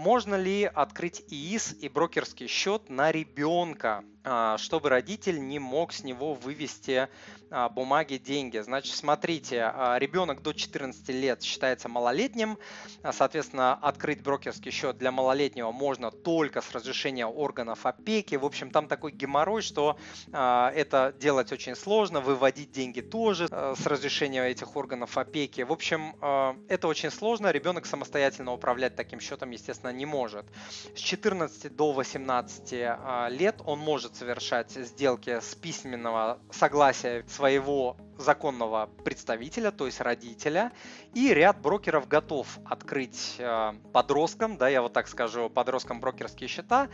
Можно ли открыть ИИС и брокерский счет на ребенка, а, чтобы родитель не мог с него вывести а, бумаги, деньги? Значит, смотрите, а, ребенок до 14 лет считается малолетним, соответственно, открыть брокерский счет для малолетнего можно только с разрешения органов опеки. В общем, там такой геморрой, что это делать очень сложно, выводить деньги тоже с разрешения этих органов опеки. В общем, это очень сложно, ребенок самостоятельно управлять таким счетом, естественно, естественно, не может. С 14 до 18 а, лет он может совершать сделки с письменного согласия своего законного представителя, то есть родителя, и ряд брокеров готов открыть э, подросткам, да, я вот так скажу, подросткам брокерские счета,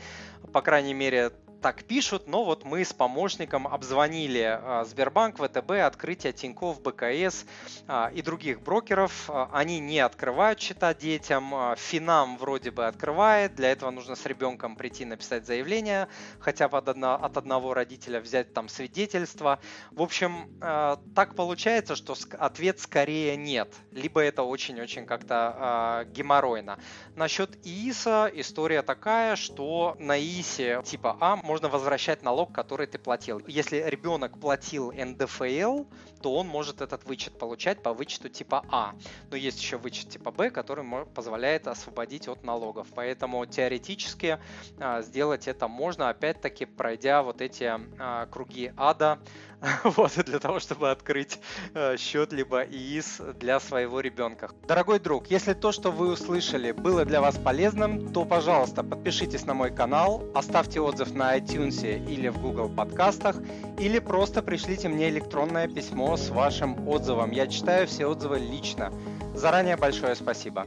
по крайней мере, так пишут, но вот мы с помощником обзвонили а, Сбербанк, ВТБ, открытие Тинькофф, БКС а, и других брокеров. А, они не открывают счета детям, Финам вроде бы открывает, для этого нужно с ребенком прийти написать заявление, хотя бы от, от одного родителя взять там свидетельство. В общем, так получается, что ответ скорее нет, либо это очень-очень как-то геморройно. Насчет ИИСа история такая, что на ИИСе типа А можно возвращать налог, который ты платил. Если ребенок платил НДФЛ, то он может этот вычет получать по вычету типа А. Но есть еще вычет типа Б, который позволяет освободить от налогов. Поэтому теоретически а, сделать это можно, опять-таки пройдя вот эти а, круги ада, вот, для того, чтобы открыть э, счет либо ИИС для своего ребенка. Дорогой друг, если то, что вы услышали, было для вас полезным, то, пожалуйста, подпишитесь на мой канал, оставьте отзыв на iTunes или в Google подкастах, или просто пришлите мне электронное письмо с вашим отзывом. Я читаю все отзывы лично. Заранее большое спасибо.